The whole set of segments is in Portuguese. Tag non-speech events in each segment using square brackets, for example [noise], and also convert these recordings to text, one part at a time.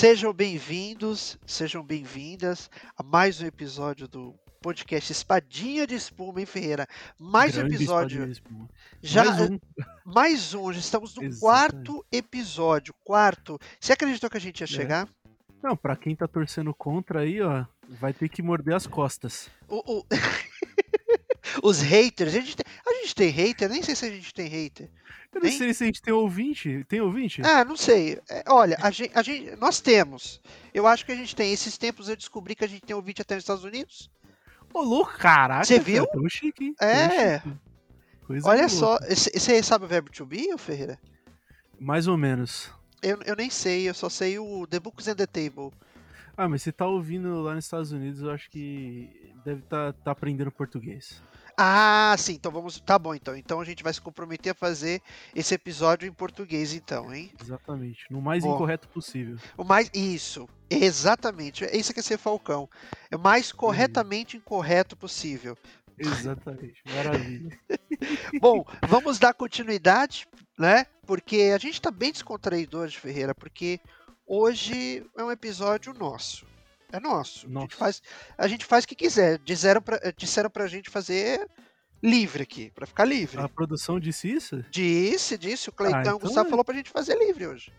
Sejam bem-vindos, sejam bem-vindas a mais um episódio do podcast Espadinha de Espuma, hein, Ferreira? Mais um Grande episódio. de espuma. Já, Mais um. [laughs] mais um, já estamos no Exatamente. quarto episódio. Quarto. Você acreditou que a gente ia É. chegar? Não, pra quem tá torcendo contra aí, ó, vai ter que morder as costas. O- o- [laughs] Os haters, a gente, tem, a gente tem hater? Nem sei se a gente tem hater. Eu não Tem? sei se a gente tem ouvinte. Tem ouvinte? Ah, não sei. É, olha, a gente, a gente- nós temos. Eu acho que a gente tem. Esses tempos eu descobri que a gente tem ouvinte até nos Estados Unidos. Ô, louco, caraca. Você cara, viu? Tão chique, É. chique. Olha só, você sabe o verbo to be, ô Ferreira? Mais ou menos. Eu, eu nem sei, eu só sei o The Books and the Table. Ah, mas você tá ouvindo lá nos Estados Unidos, eu acho que deve tá, tá aprendendo português. Ah, sim, então vamos. Tá bom, então. Então a gente vai se comprometer a fazer esse episódio em português, então, hein? Exatamente. No mais Bom. incorreto possível. O mais. Isso, exatamente. Isso que é ser Falcão. É o mais corretamente incorreto possível. Exatamente. Maravilha. [laughs] Bom, vamos dar continuidade, né? Porque a gente tá bem descontraído hoje, Ferreira, porque hoje é um episódio nosso. É nosso. A, gente faz, a gente faz o que quiser. Disseram pra, disseram pra gente fazer livre aqui, pra ficar livre. A produção disse isso? Disse, disse. O Cleitão então Gustavo é. falou pra gente fazer livre hoje.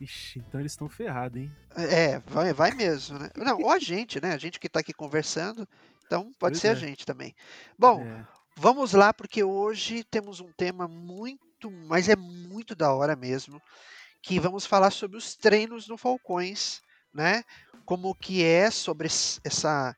Ixi, então eles estão ferrados, hein? É, vai, vai mesmo, né? Não, ou a gente, né? A gente que tá aqui conversando. Então pode Pois ser a é. gente também. Bom, É. Vamos lá, porque hoje temos um tema muito, mas é muito da hora mesmo, que vamos falar sobre os treinos no Falcões, né? Como que é sobre es- essa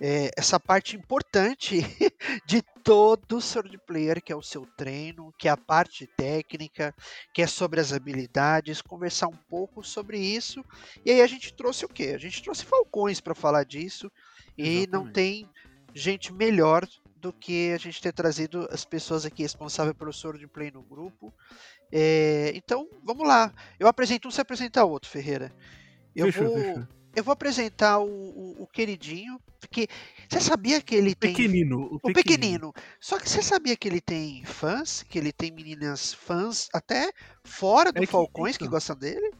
é, essa parte importante [laughs] de todo sword player, que é o seu treino, que é a parte técnica, que é sobre as habilidades, conversar um pouco sobre isso. E aí a gente trouxe o quê? A gente trouxe Falcões para falar disso e não Exatamente. tem gente melhor do que a gente ter trazido as pessoas aqui responsáveis pelo Sword Play no grupo. É, então, vamos lá. Eu apresento um, você apresenta outro, Ferreira. Eu Fechou, vou, fechou. eu vou apresentar o, o- o queridinho, porque você sabia que ele tem Pequenino. O, o pequenino. Só que você sabia que ele tem fãs, que ele tem meninas fãs até fora do É que- Falcões que então. gostam dele?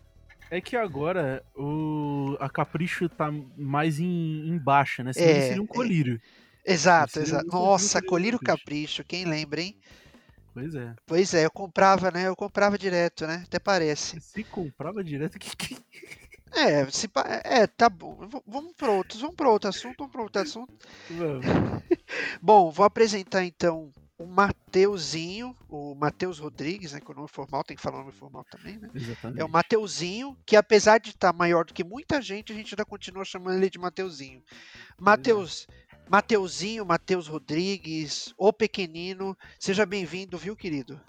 É que agora o, a Capricho tá mais em, em baixa, né? Senão É, seria um colírio. Exato, seria exato. um conjunto Nossa, Colírio capricho. Capricho, quem lembra, hein? Pois é. Pois é, eu comprava, né? Eu comprava direto, né? Até parece. Se comprava direto [laughs] que. que- É, se, pa- é, tá bom. Vamos para outros, vamos para outro assunto, vamos para outro assunto. [laughs] Bom, vou apresentar então o Mateuzinho, o Matheus Rodrigues, né? Com o nome formal, tem que falar o nome formal também, né? Exatamente. É o Mateuzinho, que apesar de estar maior do que muita gente, a gente ainda continua chamando ele de Mateuzinho. Mateus, Mateuzinho, Matheus Rodrigues, o pequenino, seja bem-vindo, viu, querido?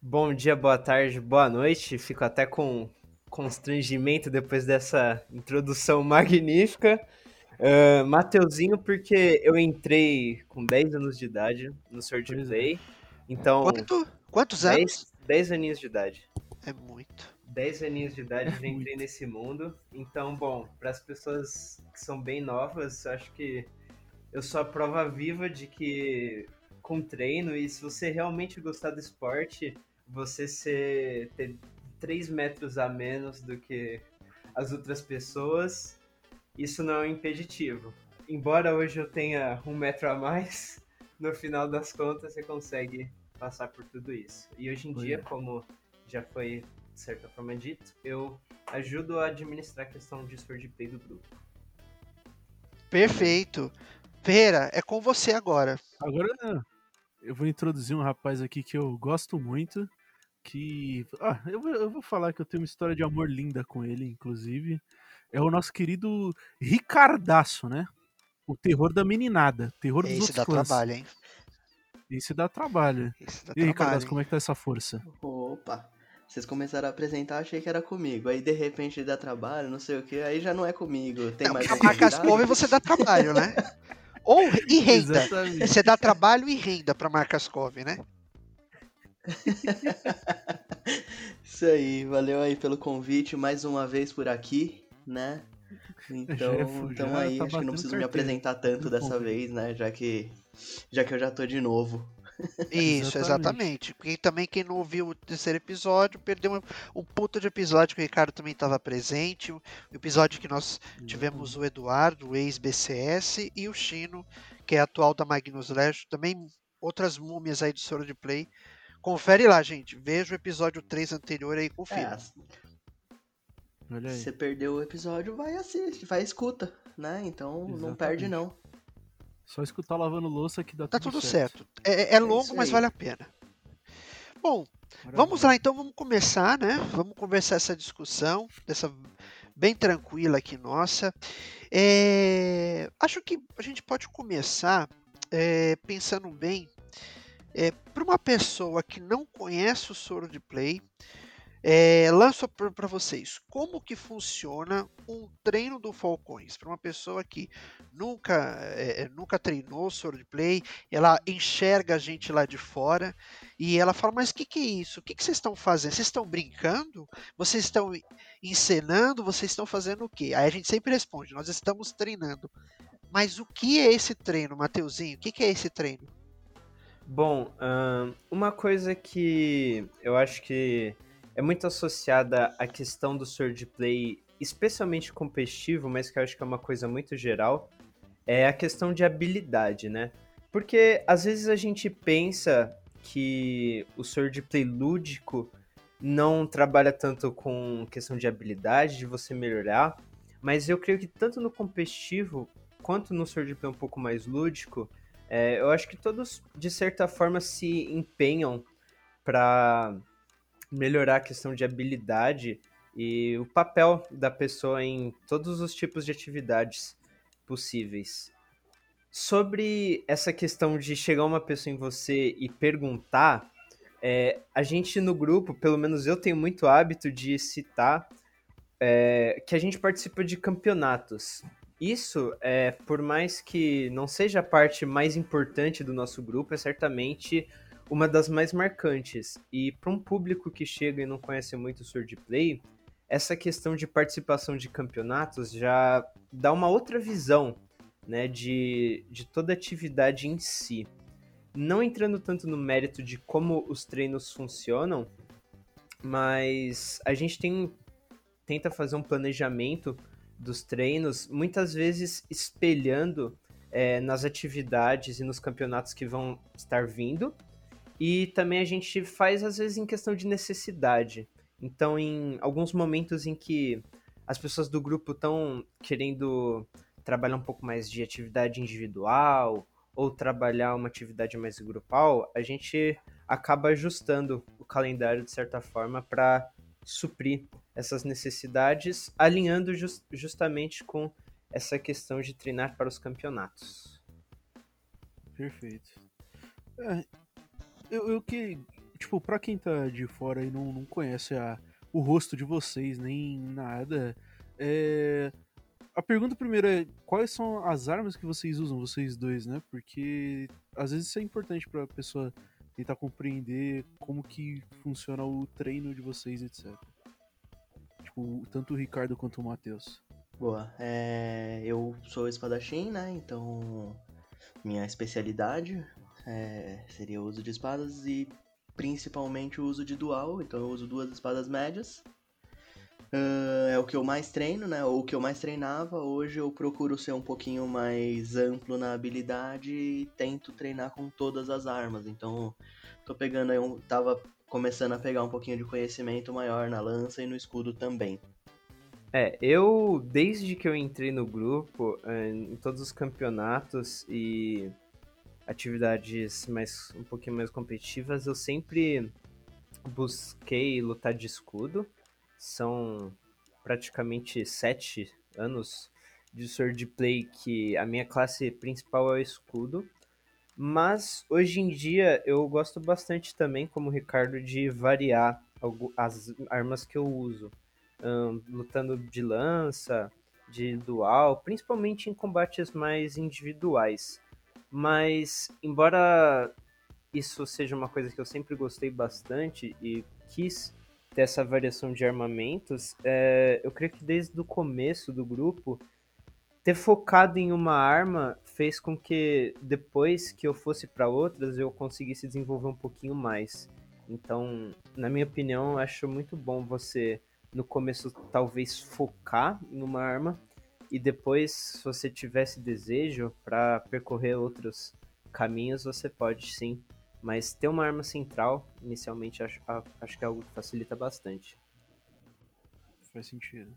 Bom dia, boa tarde, boa noite. Fico até com constrangimento depois dessa introdução magnífica. Ah, Mateuzinho, porque eu entrei com 10 anos de idade no Sword Pois é. Play. Então, Quanto, quantos anos? 10, 10 aninhos de idade. É muito. 10 aninhos de idade É já entrei nesse mundo. Então, bom, para as pessoas que são bem novas, eu acho que eu sou a prova viva de que com treino e se você realmente gostar do esporte, você ser, ter 3 metros a menos do que as outras pessoas, isso não é um impeditivo. Embora hoje eu tenha um metro a mais, [laughs] no final das contas você consegue passar por tudo isso. E hoje em Pois dia, é. como já foi de certa forma dito, eu ajudo a administrar a questão de sword play do grupo. Perfeito. Ferreira, é com você agora. Agora eu vou introduzir um rapaz aqui que eu gosto muito. Que. Ah, eu vou, eu vou falar que eu tenho uma história de amor linda com ele, inclusive. É o nosso querido Ricardaço, né? O terror da meninada. Terror dos Esse outros dá fãs. trabalho, hein? Esse dá trabalho. Esse dá E aí, Ricardaço, como é que tá essa força? Opa, vocês começaram a apresentar, achei que era comigo. Aí de repente dá trabalho, não sei o que, aí já não é comigo. Tem Não, mais a um marca as convidado? Cove você dá trabalho, né? Ou e renda. [laughs] Exatamente. Você dá trabalho e renda para Marcas Cove, né? [laughs] Isso aí, valeu aí pelo convite mais uma vez por aqui, né? Então, Já é- então já aí, tá acho que não preciso me apresentar tanto dessa vez, né? Já que, já que eu já tô de novo. Isso, exatamente. E também quem não ouviu o terceiro episódio perdeu um, um puta de episódio que o Ricardo também estava presente. O episódio que nós tivemos o Eduardo, o ex-BCS, e o Chino, que é atual da Magnus Legend. Também outras múmias aí do Soro de Play. Confere lá, gente. Veja o episódio 3 anterior aí e confira. É, Você perdeu o episódio, vai assistir, vai escuta, né? Então Exatamente. não perde não. Só escutar lavando louça que dá tá tudo, tudo certo. certo. É, é, é longo, mas vale a pena. Bom, Maravilha. vamos lá então, vamos começar, né? Vamos conversar essa discussão, dessa bem tranquila aqui nossa. É, acho que a gente pode começar é, pensando bem é, para uma pessoa que não conhece o soro de play, é, lanço para vocês como que funciona um treino do Falcões para uma pessoa que nunca é, nunca treinou soro de play, ela enxerga a gente lá de fora e ela fala, mas o que, que é isso? O que, que vocês estão fazendo? Vocês estão brincando? Vocês estão encenando? Vocês estão fazendo o quê? Aí a gente sempre responde, nós estamos treinando. Mas o que é esse treino, Mateuzinho? O que, que é esse treino? Bom, uma coisa que eu acho que é muito associada à questão do swordplay, especialmente competitivo, mas que eu acho que é uma coisa muito geral, é a questão de habilidade, né? Porque às vezes a gente pensa que o swordplay lúdico não trabalha tanto com questão de habilidade, de você melhorar, mas eu creio que tanto no competitivo quanto no swordplay um pouco mais lúdico, é, eu acho que todos de certa forma se empenham para melhorar a questão de habilidade e o papel da pessoa em todos os tipos de atividades possíveis. Sobre essa questão de chegar uma pessoa em você e perguntar, é, a gente no grupo, pelo menos eu tenho muito hábito de citar é, que a gente participa de campeonatos. Isso, é, por mais que não seja a parte mais importante do nosso grupo, é certamente uma das mais marcantes. E para um público que chega e não conhece muito o Swordplay, essa questão de participação de campeonatos já dá uma outra visão né, de, de toda a atividade em si. Não entrando tanto no mérito de como os treinos funcionam, mas a gente tem, tenta fazer um planejamento dos treinos, muitas vezes espelhando é, nas atividades e nos campeonatos que vão estar vindo, e também a gente faz, às vezes, em questão de necessidade. Então, em alguns momentos em que as pessoas do grupo estão querendo trabalhar um pouco mais de atividade individual ou trabalhar uma atividade mais grupal, a gente acaba ajustando o calendário de certa forma para suprir essas necessidades, alinhando just, justamente com essa questão de treinar para os campeonatos. Perfeito. É, eu, eu que, tipo, pra quem tá de fora e não, não conhece a, o rosto de vocês, nem nada, é... A pergunta primeiro é, quais são as armas que vocês usam, vocês dois, né? Porque às vezes isso é importante pra pessoa tentar compreender como que funciona o treino de vocês, etc. Tipo, tanto o Ricardo quanto o Matheus. Boa, é... eu sou espadachim, né? Então, minha especialidade é, seria o uso de espadas e principalmente o uso de dual, então eu uso duas espadas médias. Uh, é o que eu mais treino, né? Ou o que eu mais treinava. Hoje eu procuro ser um pouquinho mais amplo na habilidade e tento treinar com todas as armas. Então, tô pegando aí um. Tava começando a pegar um pouquinho de conhecimento maior na lança e no escudo também. É, eu, desde que eu entrei no grupo, eh, em todos os campeonatos e atividades mais um pouquinho mais competitivas, eu sempre busquei lutar de escudo. São praticamente sete anos de sword play que a minha classe principal é o escudo. Mas hoje em dia eu gosto bastante também, como o Ricardo, de variar as armas que eu uso. Um, lutando de lança, de dual, principalmente em combates mais individuais. Mas, embora isso seja uma coisa que eu sempre gostei bastante e quis ter essa variação de armamentos, é, eu creio que desde o começo do grupo ter focado em uma arma fez com que depois que eu fosse para outras eu conseguisse desenvolver um pouquinho mais. Então, na minha opinião, acho muito bom você no começo talvez focar em uma arma e depois, se você tivesse desejo para percorrer outros caminhos, você pode sim. Mas ter uma arma central, inicialmente, acho, acho que é algo que facilita bastante. Faz sentido.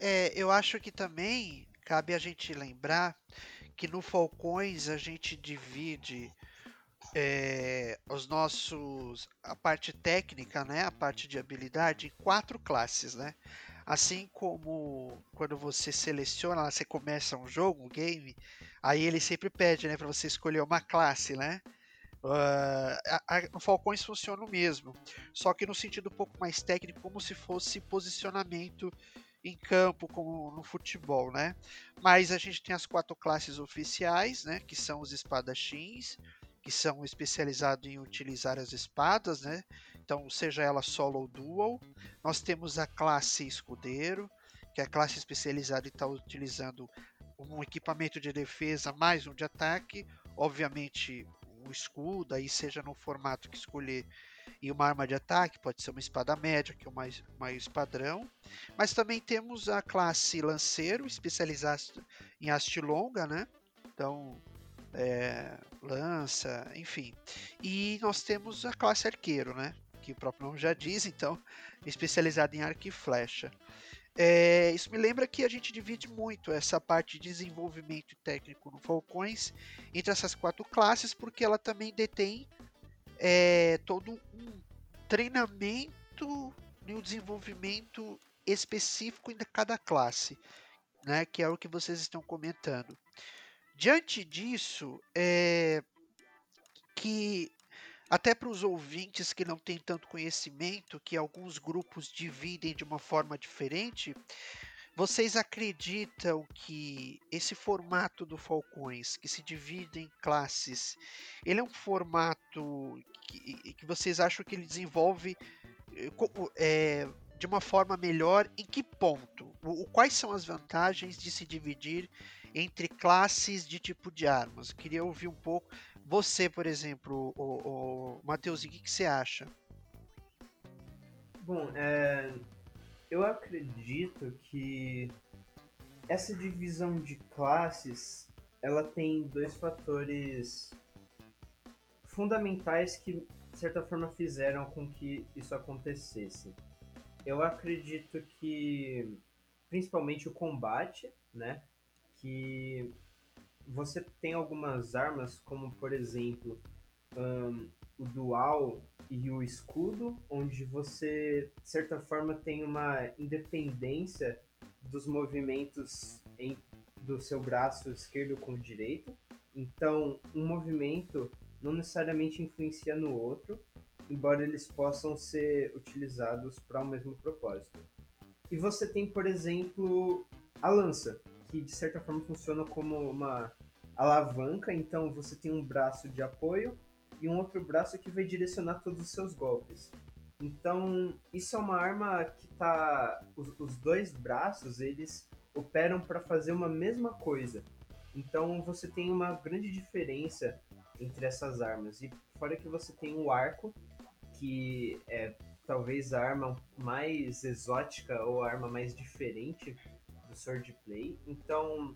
É, eu acho que também cabe a gente lembrar que no Falcões a gente divide é, os nossos a parte técnica, né, a parte de habilidade em quatro classes, né? Assim como quando você seleciona, você começa um jogo, um game, aí ele sempre pede, né, para você escolher uma classe, né? Uh, a, a, no Falcões funciona o mesmo, só que no sentido um pouco mais técnico, como se fosse posicionamento em campo, como no futebol, né? Mas a gente tem as quatro classes oficiais, né? Que são os espadachins, que são especializados em utilizar as espadas, né? Então, seja ela solo ou dual. Nós temos a classe escudeiro, que é a classe especializada em estar tá utilizando um equipamento de defesa mais um de ataque. Obviamente, um escudo, aí seja no formato que escolher, e uma arma de ataque, pode ser uma espada média, que é o mais, mais padrão. Mas também temos a classe lanceiro, especializada em haste longa, né? Então, é, lança, enfim. E nós temos a classe arqueiro, né? Que o próprio nome já diz, [laughs] então, especializado em arco e flecha. É, isso me lembra que a gente divide muito essa parte de desenvolvimento técnico no Falcões entre essas quatro classes, porque ela também detém é, todo um treinamento e um desenvolvimento específico em cada classe, né, que é o que vocês estão comentando. Diante disso, é, que até para os ouvintes que não têm tanto conhecimento, que alguns grupos dividem de uma forma diferente, vocês acreditam que esse formato do Falcões, que se divide em classes, ele é um formato que, que vocês acham que ele desenvolve é, de uma forma melhor? Em que ponto? O, quais são as vantagens de se dividir entre classes de tipo de armas. Queria ouvir um pouco. Você, por exemplo, o, o o que, que você acha? Bom, é, eu acredito que essa divisão de classes ela tem dois fatores fundamentais que de certa forma fizeram com que isso acontecesse. Eu acredito que principalmente o combate, né? que você tem algumas armas, como por exemplo um, o dual e o escudo, onde você, de certa forma, tem uma independência dos movimentos em, do seu braço esquerdo com o direito. Então, um movimento não necessariamente influencia no outro, embora eles possam ser utilizados para o mesmo propósito. E você tem, por exemplo, a lança, que de certa forma funciona como uma alavanca, então você tem um braço de apoio e um outro braço que vai direcionar todos os seus golpes. Então, isso é uma arma que tá os, os dois braços, eles operam para fazer uma mesma coisa. Então, você tem uma grande diferença entre essas armas. E fora que você tem o arco, que é talvez a arma mais exótica ou a arma mais diferente do swordplay. Então,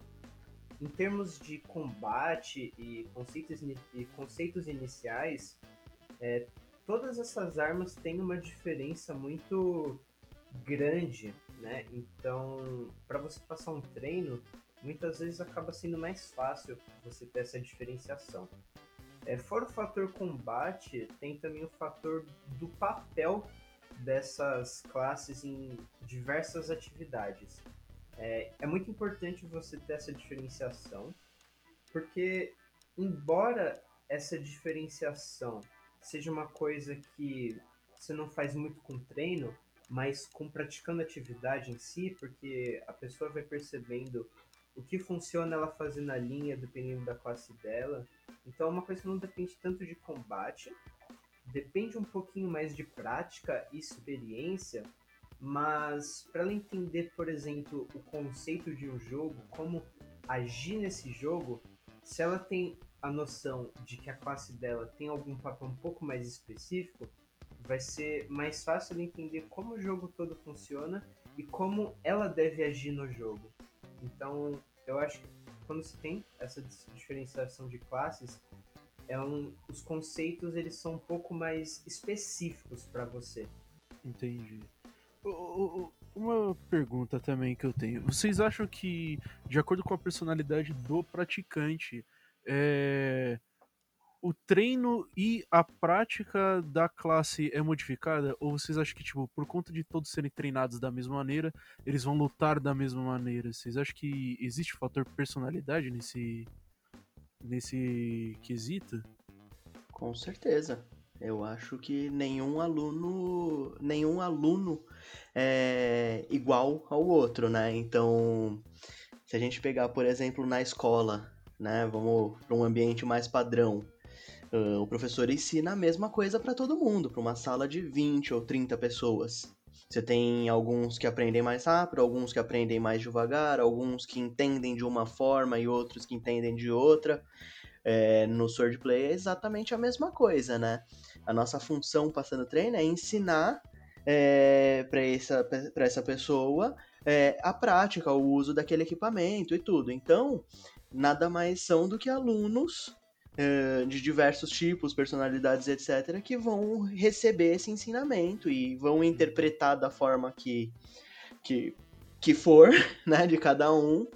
em termos de combate e conceitos, e conceitos iniciais, é, todas essas armas têm uma diferença muito grande, né? Então, para você passar um treino, muitas vezes acaba sendo mais fácil você ter essa diferenciação. É, fora o fator combate, tem também o fator do papel dessas classes em diversas atividades. É, é muito importante você ter essa diferenciação, porque embora essa diferenciação seja uma coisa que você não faz muito com treino, mas com praticando atividade em si, porque a pessoa vai percebendo o que funciona ela fazer na linha, dependendo da classe dela. Então é uma coisa que não depende tanto de combate, depende um pouquinho mais de prática e experiência, mas para ela entender, por exemplo, o conceito de um jogo, como agir nesse jogo, se ela tem a noção de que a classe dela tem algum papel um pouco mais específico, vai ser mais fácil de entender como o jogo todo funciona e como ela deve agir no jogo. Então, eu acho que quando se tem essa diferenciação de classes, é um, os conceitos eles são um pouco mais específicos para você. Entendi. Uma pergunta também que eu tenho. Vocês acham que, de acordo com a personalidade do praticante, é, o treino e a prática da classe é modificada? Ou vocês acham que, tipo, por conta de todos serem treinados da mesma maneira, eles vão lutar da mesma maneira? Vocês acham que existe fator personalidade nesse, nesse quesito? Com certeza. Eu acho que nenhum aluno, nenhum aluno é igual ao outro, né? Então, se a gente pegar, por exemplo, na escola, né? Vamos para um ambiente mais padrão. Uh, o professor ensina a mesma coisa para todo mundo, para uma sala de 20 ou 30 pessoas. Você tem alguns que aprendem mais rápido, alguns que aprendem mais devagar, alguns que entendem de uma forma e outros que entendem de outra. É, no Swordplay é exatamente a mesma coisa, né? A nossa função passando treino é ensinar é, para essa, essa pessoa é, a prática, o uso daquele equipamento e tudo. Então, nada mais são do que alunos de diversos tipos, personalidades, etc., que vão receber esse ensinamento e vão interpretar da forma que, que, que for, [laughs] né, de cada um,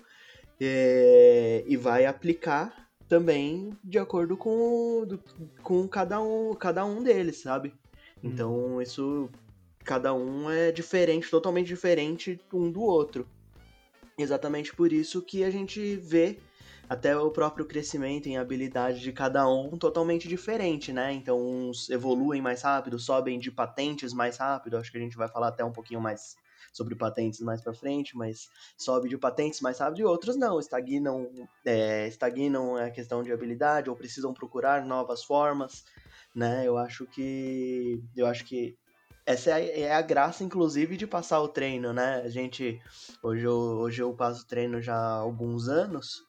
é, e vai aplicar também de acordo com, com cada, um, cada um deles, sabe? Então, isso cada um é diferente, totalmente diferente um do outro. Exatamente por isso que a gente vê até o próprio crescimento em habilidade de cada um totalmente diferente, né? Então, uns evoluem mais rápido, sobem de patentes mais rápido. Acho que a gente vai falar até um pouquinho mais sobre patentes mais para frente, mas sobe de patentes mais rápido e outros não, estagnam, é, estagnam a questão de habilidade ou precisam procurar novas formas, né? Eu acho que eu acho que essa é a, é a, graça, inclusive, de passar o treino, né? A gente. Hoje eu, hoje eu passo treino já há alguns anos,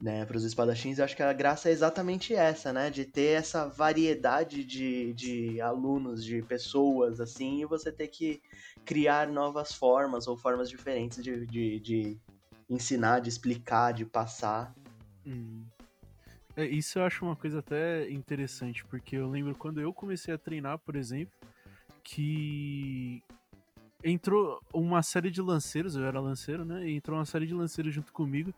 né? Para os espadachins, eu acho que a graça é exatamente essa, né? De ter essa variedade de, de alunos, de pessoas, assim, e você ter que criar novas formas ou formas diferentes de, de, de ensinar, de explicar, de passar. Hum. É, isso eu acho uma coisa até interessante, porque eu lembro quando eu comecei a treinar, por exemplo que entrou uma série de lanceiros, eu era lanceiro, né? Entrou uma série de lanceiros junto comigo.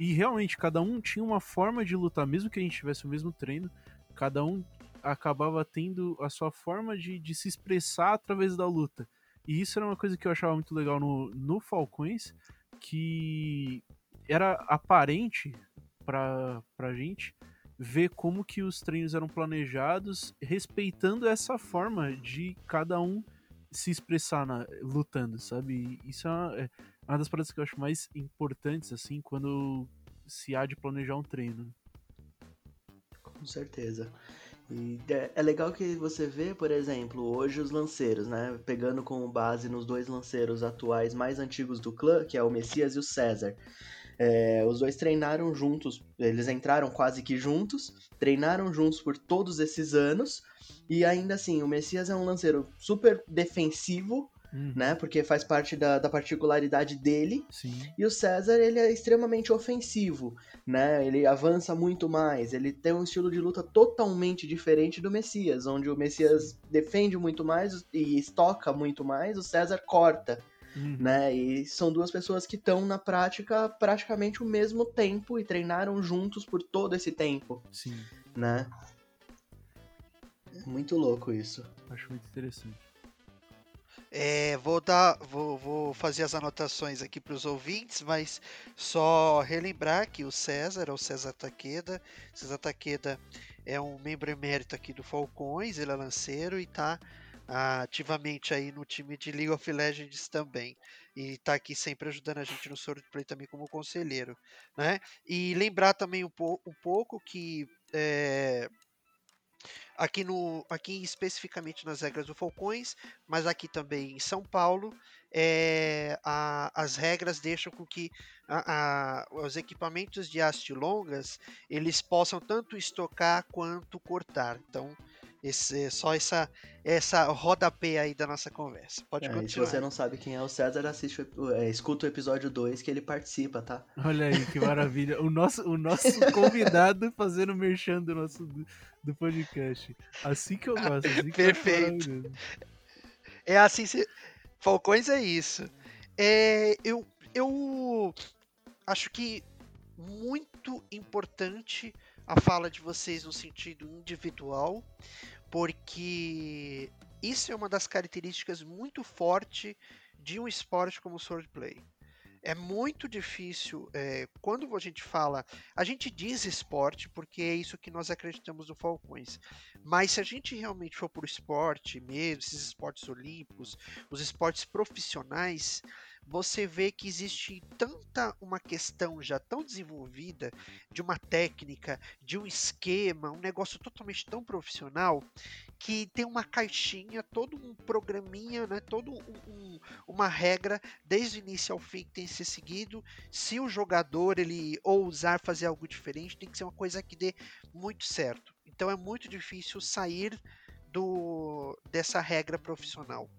E realmente, cada um tinha uma forma de lutar, mesmo que a gente tivesse o mesmo treino, cada um acabava tendo a sua forma de, de se expressar através da luta. E isso era uma coisa que eu achava muito legal no, no Falcões, que era aparente pra, pra gente ver como que os treinos eram planejados, respeitando essa forma de cada um se expressar na, lutando, sabe? Isso é uma, é uma das paradas que eu acho mais importantes, assim, quando se há de planejar um treino. Com certeza. E é, legal que você vê, por exemplo, hoje os lanceiros, né? Pegando como base nos dois lanceiros atuais mais antigos do clã, que é o Messias e o César. É, os dois treinaram juntos, eles entraram quase que juntos, treinaram juntos por todos esses anos, e ainda assim, o Messias é um lanceiro super defensivo, uhum. né? Porque faz parte da, da particularidade dele. Sim. E o César, ele é extremamente ofensivo, né? Ele avança muito mais, ele tem um estilo de luta totalmente diferente do Messias, onde o Messias defende muito mais e estoca muito mais, o César corta. Uhum. Né? E são duas pessoas que estão na prática praticamente o mesmo tempo e treinaram juntos por todo esse tempo. Sim. Né? Muito louco isso. Acho muito interessante. É, vou dar, vou, vou fazer as anotações aqui para os ouvintes, mas só relembrar que o César é o César Taqueda. César Taqueda é um membro emérito aqui do Falcões, ele é lanceiro e está ativamente aí no time de League of Legends também. E está aqui sempre ajudando a gente no Swordplay também como conselheiro. Né? E lembrar também um, po um pouco que é, aqui no aqui especificamente nas regras do Falcões, mas aqui também em São Paulo, é, a, as regras deixam com que a, a, os equipamentos de haste longas eles possam tanto estocar quanto cortar. Então esse, só essa, essa rodapé aí da nossa conversa. Pode É, e se continuar. você não sabe quem é o César, assiste, o- é, escuta o episódio 2 que ele participa, tá? Olha aí, que maravilha. O nosso, o nosso [laughs] convidado fazendo merchan do nosso do, do podcast. Assim que eu gosto. Assim Perfeito. É assim, se... Falcões é isso. É, eu, eu acho que muito importante a fala de vocês no sentido individual, porque isso é uma das características muito forte de um esporte como o swordplay. É muito difícil, é, quando a gente fala, a gente diz esporte porque é isso que nós acreditamos no Falcões. Mas se a gente realmente for por esporte mesmo, esses esportes olímpicos, os esportes profissionais, você vê que existe tanta uma questão já tão desenvolvida de uma técnica, de um esquema, um negócio totalmente tão profissional que tem uma caixinha, todo um programinha, né, todo um, um- uma regra desde o início ao fim que tem que ser seguido. Se o jogador ele ousar fazer algo diferente, tem que ser uma coisa que dê muito certo. Então é muito difícil sair do dessa regra profissional.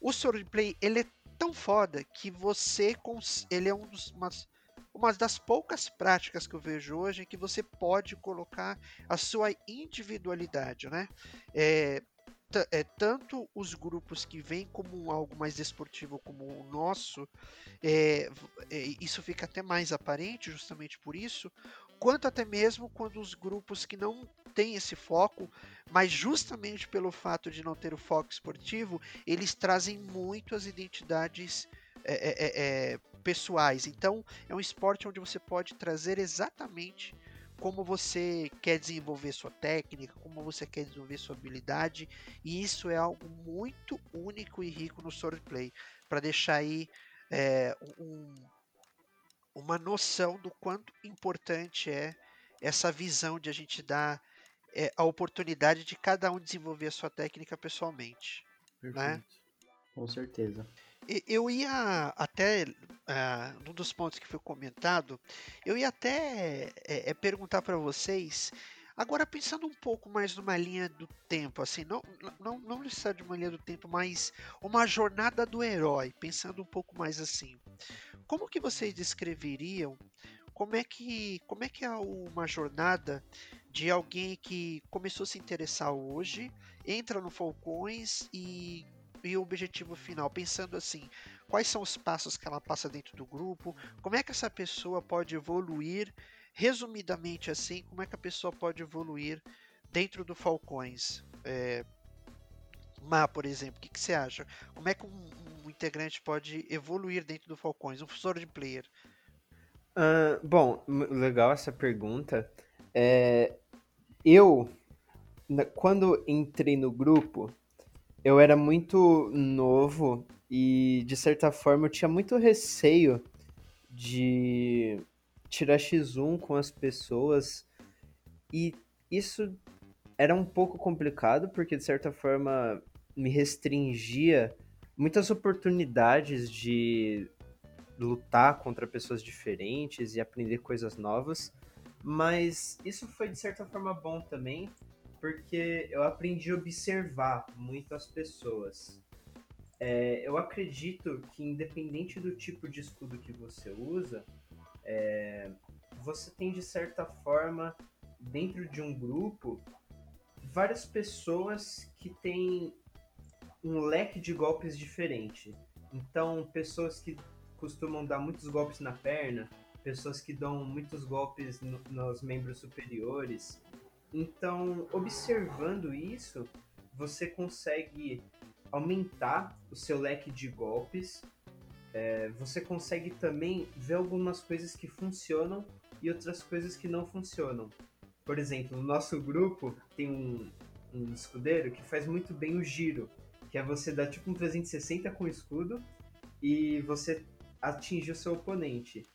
O swordplay ele é tão foda que você cons- ele é um dos umas, uma das poucas práticas que eu vejo hoje em que você pode colocar a sua individualidade, né? É, é, tanto os grupos que vêm como algo mais desportivo como o nosso, é, é, isso fica até mais aparente justamente por isso, quanto até mesmo quando os grupos que não têm esse foco, mas justamente pelo fato de não ter o foco esportivo, eles trazem muito as identidades é, é, é, é, pessoais. Então, é um esporte onde você pode trazer exatamente como você quer desenvolver sua técnica, como você quer desenvolver sua habilidade, e isso é algo muito único e rico no swordplay, para deixar aí é, um- uma noção do quanto importante é essa visão de a gente dar é, a oportunidade de cada um desenvolver a sua técnica pessoalmente. Perfeito. Com certeza. Eu ia até, ah, num dos pontos que foi comentado, eu ia até é, é, perguntar para vocês, agora pensando um pouco mais numa linha do tempo, assim, não, não, não necessariamente uma linha do tempo, mas uma jornada do herói, pensando um pouco mais assim. Como que vocês descreveriam como é que, como é, que é uma jornada de alguém que começou a se interessar hoje, entra no Falcões e e o objetivo final, pensando assim, quais são os passos que ela passa dentro do grupo, como é que essa pessoa pode evoluir, resumidamente assim, como é que a pessoa pode evoluir dentro do Falcões. É, Má, por exemplo, o que, que você acha? Como é que um, um integrante pode evoluir dentro do Falcões, um sword player? Ah, bom, legal essa pergunta. É, eu, quando entrei no grupo, eu era muito novo e, de certa forma, eu tinha muito receio de tirar X1 com as pessoas. E isso era um pouco complicado, porque, de certa forma, me restringia muitas oportunidades de lutar contra pessoas diferentes e aprender coisas novas. Mas isso foi de certa forma bom também, porque eu aprendi a observar muito as pessoas. É, eu acredito que independente do tipo de escudo que você usa, é, você tem de certa forma dentro de um grupo várias pessoas que têm um leque de golpes diferente. Então, pessoas que costumam dar muitos golpes na perna, pessoas que dão muitos golpes no- nos membros superiores. Então, observando isso, você consegue aumentar o seu leque de golpes. É, você consegue também ver algumas coisas que funcionam e outras coisas que não funcionam. Por exemplo, no nosso grupo tem um, um escudeiro que faz muito bem o giro, que é você dar tipo um 360 com escudo e você atingir o seu oponente.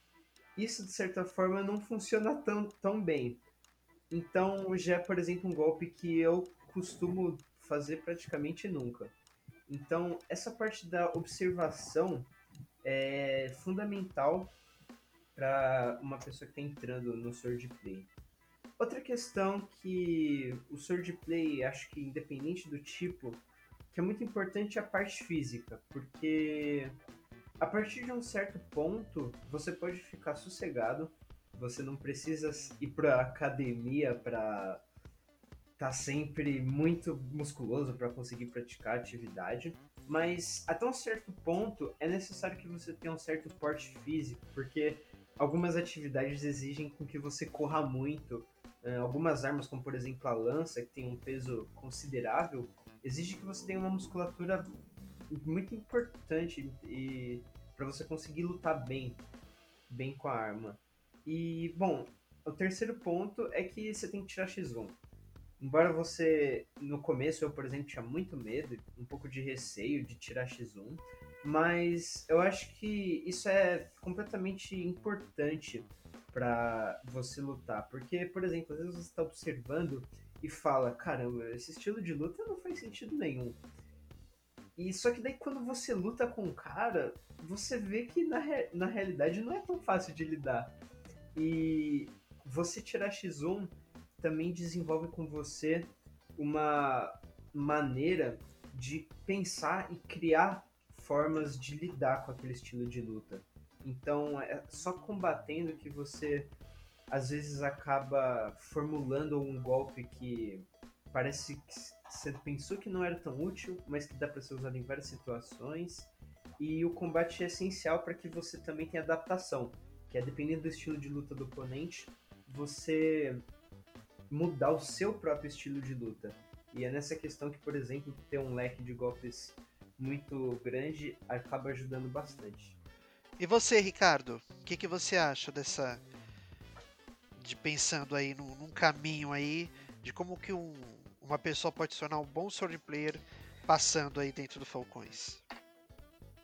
Isso, de certa forma, não funciona tão, tão bem. Então já é, por exemplo, um golpe que eu costumo fazer praticamente nunca. Então, essa parte da observação é fundamental para uma pessoa que está entrando no swordplay. Outra questão que o swordplay, acho que independente do tipo, que é muito importante a parte física, porque a partir de um certo ponto você pode ficar sossegado, você não precisa ir para academia para tá sempre muito musculoso para conseguir praticar atividade, mas até um certo ponto é necessário que você tenha um certo porte físico, porque algumas atividades exigem com que você corra muito. Uh, algumas armas, como por exemplo a lança, que tem um peso considerável, exige que você tenha uma musculatura muito importante e para você conseguir lutar bem, bem com a arma. E bom, o terceiro ponto é que você tem que tirar X1. Embora você, no começo, eu, por exemplo, tinha muito medo, um pouco de receio de tirar X1, mas eu acho que isso é completamente importante para você lutar. Porque, por exemplo, às vezes você está observando e fala: caramba, esse estilo de luta não faz sentido nenhum. E só que daí quando você luta com o cara, você vê que na, re na realidade não é tão fácil de lidar. E você tirar X1 também desenvolve com você uma maneira de pensar e criar formas de lidar com aquele estilo de luta. Então, é só combatendo que você às vezes acaba formulando um golpe que parece que você pensou que não era tão útil, mas que dá para ser usado em várias situações. E o combate é essencial para que você também tenha adaptação, que é dependendo do estilo de luta do oponente, você mudar o seu próprio estilo de luta. E é nessa questão que, por exemplo, ter um leque de golpes muito grande acaba ajudando bastante. E você, Ricardo, o que, que você acha dessa. de pensando aí num, num caminho aí de como que um, uma pessoa pode se tornar um bom sword player passando aí dentro do Falcões?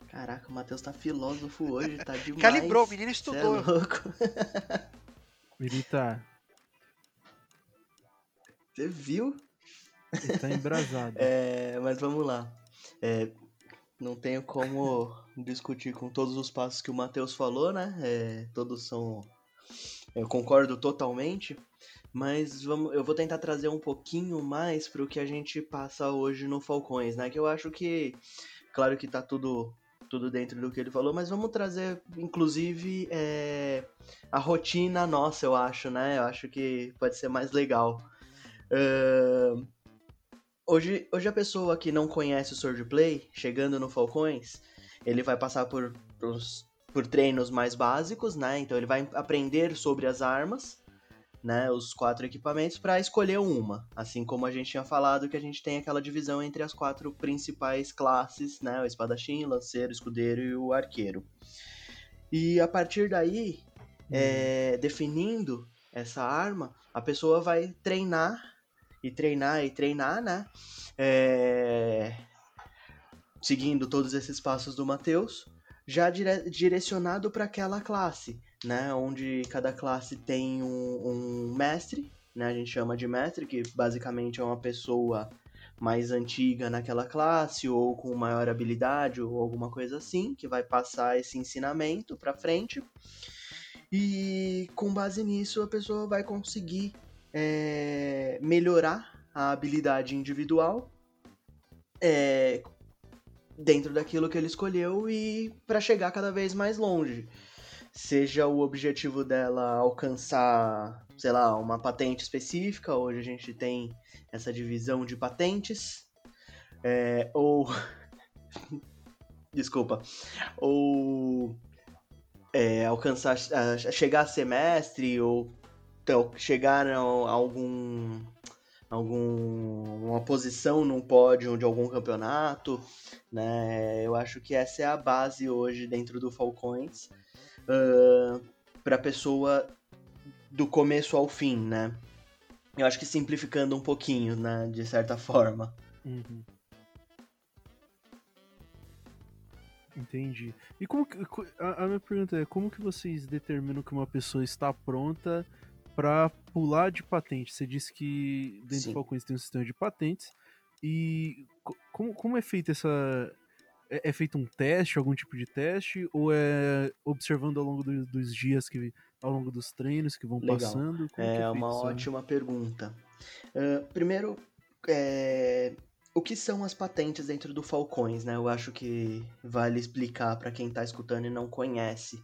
Caraca, o Matheus tá filósofo hoje, tá [laughs] demais. Calibrou, o menino estudou. Cê é louco. Ele tá. Você viu? Ele tá embrasado. [laughs] É, mas vamos lá. É, não tenho como discutir com todos os passos que o Matheus falou, né? É, todos são. Eu concordo totalmente. Mas vamos, eu vou tentar trazer um pouquinho mais para o que a gente passa hoje no Falcões, né? Que eu acho que, claro que tá tudo tudo dentro do que ele falou, mas vamos trazer, inclusive, é, a rotina nossa, eu acho, né? Eu acho que pode ser mais legal. Uh, hoje, hoje a pessoa que não conhece o Swordplay, chegando no Falcões, ele vai passar por, por, por treinos mais básicos, né? Então ele vai aprender sobre as armas, né? Os quatro equipamentos para escolher uma. Assim como a gente tinha falado que a gente tem aquela divisão entre as quatro principais classes, né? O espadachim, lanceiro, escudeiro e o arqueiro. E a partir daí, hum. é, definindo essa arma, a pessoa vai treinar e treinar e treinar, né? É... Seguindo todos esses passos do Mateus, já dire... direcionado para aquela classe, né? Onde cada classe tem um, um mestre, né? A gente chama de mestre, que basicamente é uma pessoa mais antiga naquela classe ou com maior habilidade ou alguma coisa assim, que vai passar esse ensinamento para frente. E com base nisso a pessoa vai conseguir é, melhorar a habilidade individual é, dentro daquilo que ele escolheu e para chegar cada vez mais longe. Seja o objetivo dela alcançar, sei lá, uma patente específica, hoje a gente tem essa divisão de patentes, é, ou. [laughs] Desculpa. Ou. É, alcançar, chegar a semestre, ou então, chegar a algum alguma posição num pódio de algum campeonato, né? Eu acho que essa é a base hoje dentro do Falcões uh, para pessoa do começo ao fim, né? Eu acho que simplificando um pouquinho, né? De certa forma. Uhum. Entendi. E como que, a, a minha pergunta é como que vocês determinam que uma pessoa está pronta para pular de patente. Você disse que dentro Sim. do Falcões tem um sistema de patentes. E co- como, como é feita essa. É, é feito um teste, algum tipo de teste? Ou é observando ao longo do- dos dias, que ao longo dos treinos que vão Legal. passando? Como que É feito uma isso? ótima pergunta. Ah, primeiro, é, o que são as patentes dentro do Falcões, né? Eu acho que vale explicar para quem está escutando e não conhece.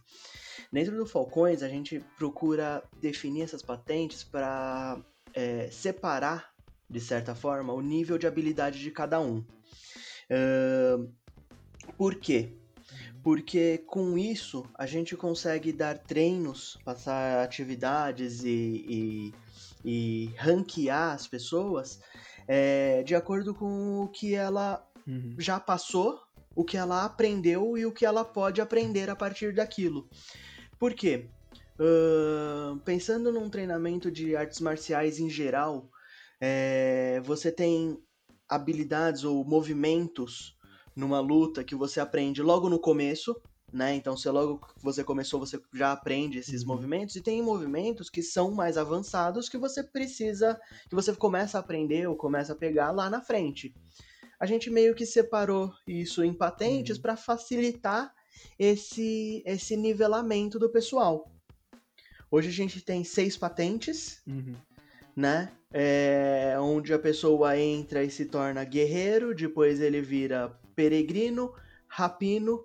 Dentro do Falcões, a gente procura definir essas patentes para separar, de certa forma, o nível de habilidade de cada um. Ah, por quê? Porque com isso a gente consegue dar treinos, passar atividades e, e, e ranquear as pessoas é, de acordo com o que ela Uhum. já passou, o que ela aprendeu e o que ela pode aprender a partir daquilo. Por quê? Ahn, pensando num treinamento de artes marciais em geral, é, você tem habilidades ou movimentos numa luta que você aprende logo no começo, né? Então, se logo que você começou, você já aprende esses Uhum. movimentos, e tem movimentos que são mais avançados que você precisa, que você começa a aprender ou começa a pegar lá na frente. A gente meio que separou isso em patentes Uhum. para facilitar esse, esse nivelamento do pessoal. Hoje a gente tem seis patentes, Uhum. né? É, onde a pessoa entra e se torna guerreiro, depois ele vira peregrino, rapino,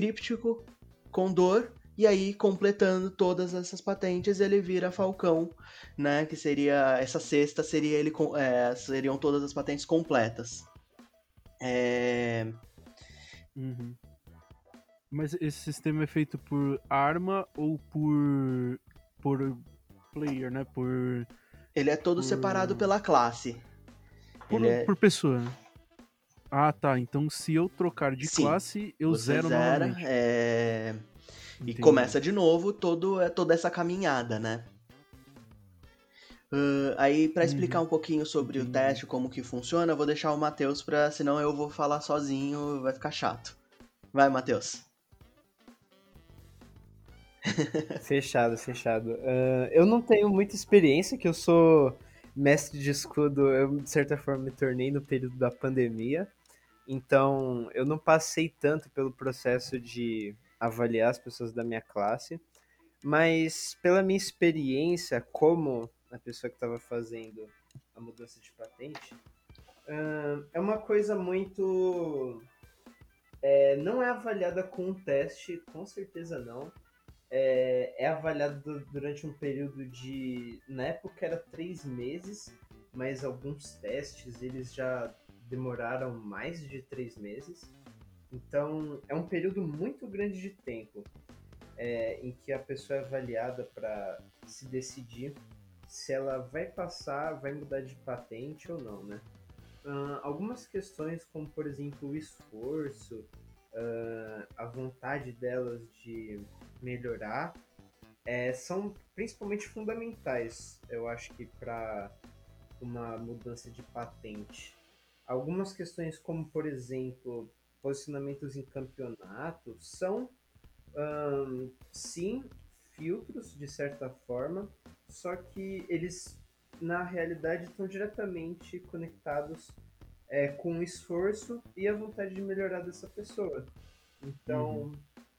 críptico, condor, e aí completando todas essas patentes ele vira falcão, né? Que seria essa sexta seria ele com- é, seriam todas as patentes completas. É, Uhum. Mas esse sistema é feito por arma ou por. por player, né? Por. ele é todo Por- separado pela classe. Por, Ele é- por pessoa. Ah, tá. Então se eu trocar de Sim. classe, eu Você zero zera, novamente. é, E começa de novo todo, é toda essa caminhada, né? Ah, aí, pra explicar um pouquinho sobre o teste, como que funciona, eu vou deixar o Matheus pra. Senão eu vou falar sozinho, vai ficar chato. Vai, Matheus. [laughs] Fechado, fechado. Ah, eu não tenho muita experiência, que eu sou mestre de escudo, eu de certa forma me tornei no período da pandemia. Então, eu não passei tanto pelo processo de avaliar as pessoas da minha classe, mas pela minha experiência como a pessoa que estava fazendo a mudança de patente, é uma coisa muito. é, não é avaliada com um teste, com certeza não é, é avaliado du- durante um período de. Na época era três meses, mas alguns testes eles já demoraram mais de três meses. Então é um período muito grande de tempo é, em que a pessoa é avaliada para se decidir se ela vai passar, vai mudar de patente ou não, né? Ah, algumas questões, como por exemplo o esforço, ah, a vontade delas de melhorar é, são principalmente fundamentais, eu acho que para uma mudança de patente. Algumas questões, como por exemplo, posicionamentos em campeonato, são sim filtros de certa forma, só que eles na realidade estão diretamente conectados é, com o esforço e a vontade de melhorar dessa pessoa. Então,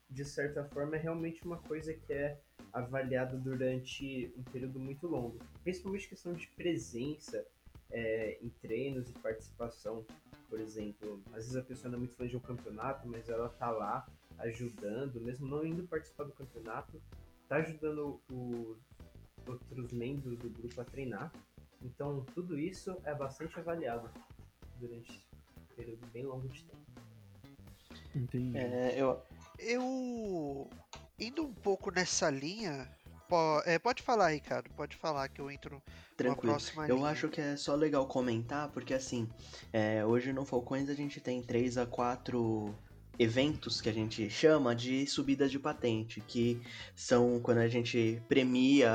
de certa forma, é realmente uma coisa que é avaliada durante um período muito longo. Principalmente questão de presença é, em treinos e participação. Por exemplo, às vezes a pessoa não é muito fã de um campeonato, mas ela tá lá ajudando, mesmo não indo participar do campeonato, tá ajudando os outros membros do grupo a treinar. Então, tudo isso é bastante avaliado durante um período bem longo de tempo. Entendi. É, eu, Eu indo um pouco nessa linha, po- é, pode falar, Ricardo, pode falar que eu entro tranquilo. próxima Eu linha. acho que é só legal comentar, porque assim, é, hoje no Falcões a gente tem 3 a 4 eventos que a gente chama de subidas de patente, que são quando a gente premia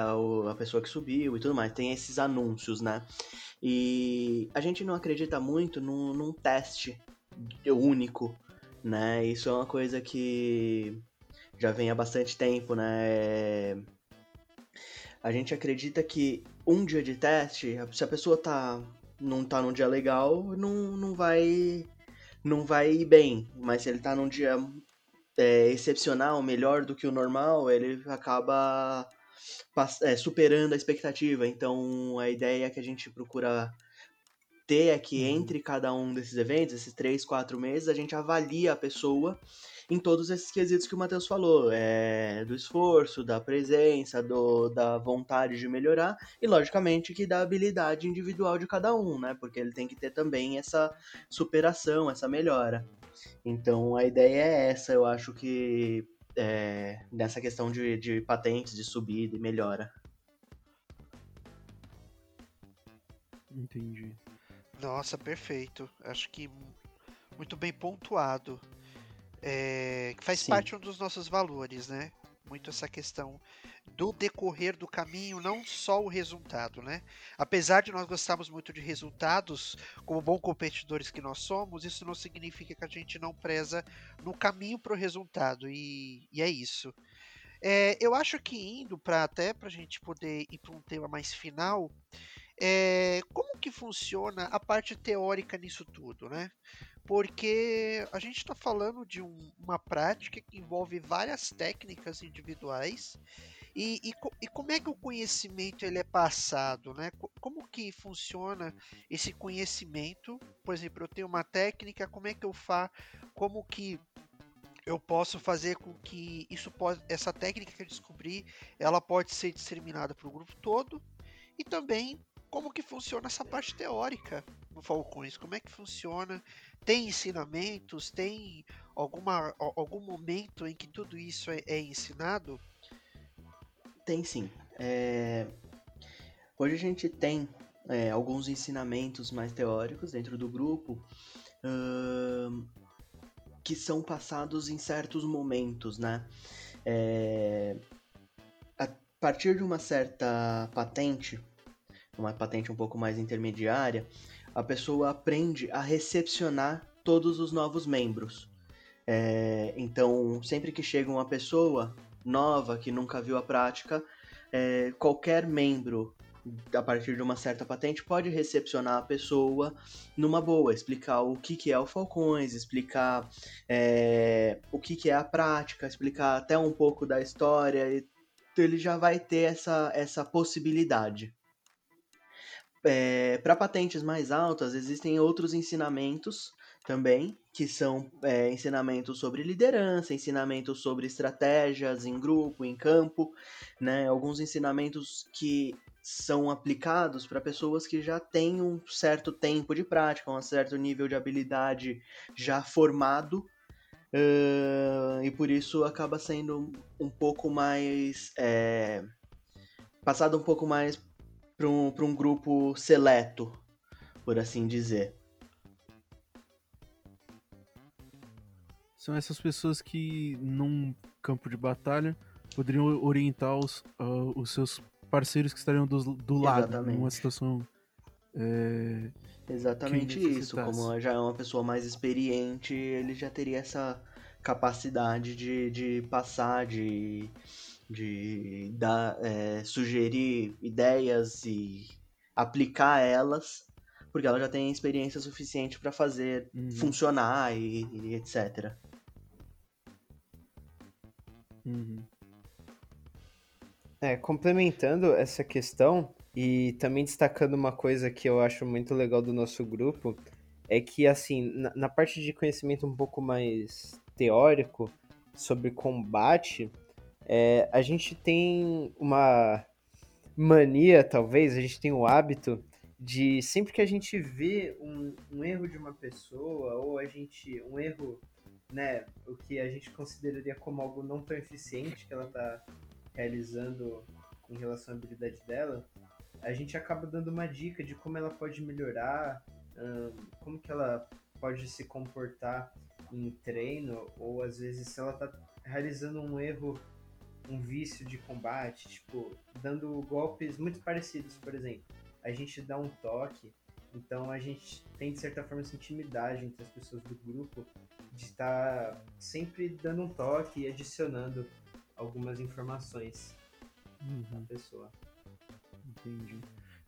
a pessoa que subiu e tudo mais, tem esses anúncios, né? E a gente não acredita muito num, num teste único, né? Isso é uma coisa que já vem há bastante tempo, né? A gente acredita que um dia de teste, se a pessoa tá não tá num dia legal, não, não vai não vai ir bem. Mas se ele tá num dia é, excepcional, melhor do que o normal, ele acaba é, superando a expectativa. Então a ideia que a gente procura ter é que uhum. entre cada um desses eventos, esses três, quatro meses, a gente avalia a pessoa em todos esses quesitos que o Matheus falou, é, do esforço, da presença, do, da vontade de melhorar e, logicamente, que da habilidade individual de cada um, né? Porque ele tem que ter também essa superação, essa melhora. Então, a ideia é essa, eu acho que é, nessa questão de, de patentes, de subida e melhora. Entendi. Nossa, perfeito. Acho que muito bem pontuado é, que faz Sim. parte um dos nossos valores, né? Muito essa questão do decorrer do caminho, não só o resultado, né? Apesar de nós gostarmos muito de resultados, como bons competidores que nós somos, isso não significa que a gente não preza no caminho para o resultado, e, e, é isso. É, eu acho que indo para até para a gente poder ir para um tema mais final, é, como que funciona a parte teórica nisso tudo, né? Porque a gente está falando de um, uma prática que envolve várias técnicas individuais e, e, e, como é que o conhecimento ele é passado, né? Como que funciona esse conhecimento? Por exemplo, eu tenho uma técnica, como é que eu faço? Como que eu posso fazer com que isso pode, essa técnica que eu descobri, ela pode ser disseminada para o grupo todo e também como que funciona essa parte teórica no Falcões, como é que funciona tem ensinamentos? Tem alguma, algum momento em que tudo isso é, é ensinado? Tem sim. É... Hoje a gente tem é, alguns ensinamentos mais teóricos dentro do grupo uh, que são passados em certos momentos, né? É... A partir de uma certa patente, uma patente um pouco mais intermediária, a pessoa aprende a recepcionar todos os novos membros. É, então, sempre que chega uma pessoa nova que nunca viu a prática, é, qualquer membro a partir de uma certa patente pode recepcionar a pessoa numa boa, explicar o que, que é o Falcões, explicar é, o que, que é a prática, explicar até um pouco da história. Então ele já vai ter essa, essa possibilidade. É, Para patentes mais altas, existem outros ensinamentos também, que são é, ensinamentos sobre liderança, ensinamentos sobre estratégias em grupo, em campo, né? Alguns ensinamentos que são aplicados para pessoas que já têm um certo tempo de prática, um certo nível de habilidade já formado, uh, e por isso acaba sendo um pouco mais. É, passado um pouco mais para um, um grupo seleto, por assim dizer. São essas pessoas que, num campo de batalha, poderiam orientar os, uh, os seus parceiros que estariam do, do lado, numa situação. É, Exatamente isso. Como já é uma pessoa mais experiente, ele já teria essa capacidade de, de passar, de de dar, é, sugerir ideias e aplicar elas, porque ela já tem experiência suficiente para fazer uhum. funcionar e, e etc. Uhum. É, complementando essa questão e também destacando uma coisa que eu acho muito legal do nosso grupo, é que, assim, na, na parte de conhecimento um pouco mais teórico sobre combate, é, a gente tem uma mania, talvez, a gente tem o hábito de sempre que a gente vê um, um, erro de uma pessoa ou a gente um erro, né, o que a gente consideraria como algo não tão eficiente que ela está realizando em relação à habilidade dela, a gente acaba dando uma dica de como ela pode melhorar, hum, como que ela pode se comportar em treino ou às vezes se ela está realizando um erro um vício de combate, tipo, dando golpes muito parecidos, por exemplo. A gente dá um toque, então a gente tem de certa forma essa intimidade entre as pessoas do grupo de estar sempre dando um toque e adicionando algumas informações uhum. pessoa. Entendi.